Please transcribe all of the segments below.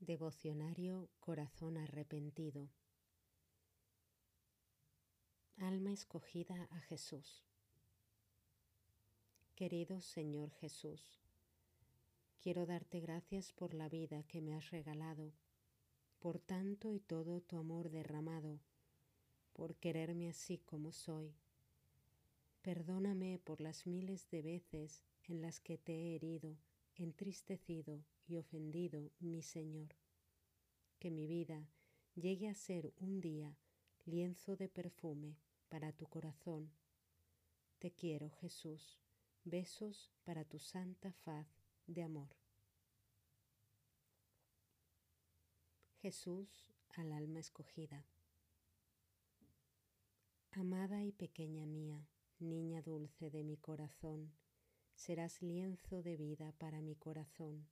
Devocionario Corazón Arrepentido. Alma escogida a Jesús. Querido Señor Jesús, quiero darte gracias por la vida que me has regalado, por tanto y todo tu amor derramado, por quererme así como soy. Perdóname por las miles de veces en las que te he herido, entristecido y ofendido, mi Señor. Que mi vida llegue a ser un día lienzo de perfume para tu corazón. Te quiero, Jesús. Besos para tu santa faz de amor. Jesús al alma escogida. Amada y pequeña mía, niña dulce de mi corazón, serás lienzo de vida para mi corazón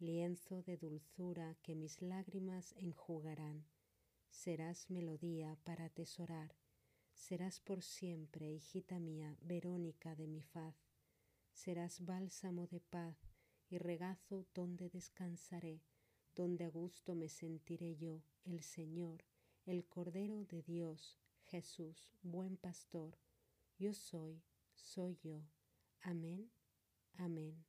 lienzo de dulzura que mis lágrimas enjugarán. Serás melodía para atesorar, serás por siempre, hijita mía, Verónica de mi faz. Serás bálsamo de paz y regazo donde descansaré, donde a gusto me sentiré yo, el Señor, el Cordero de Dios, Jesús, buen pastor. Yo soy, soy yo. Amén, amén.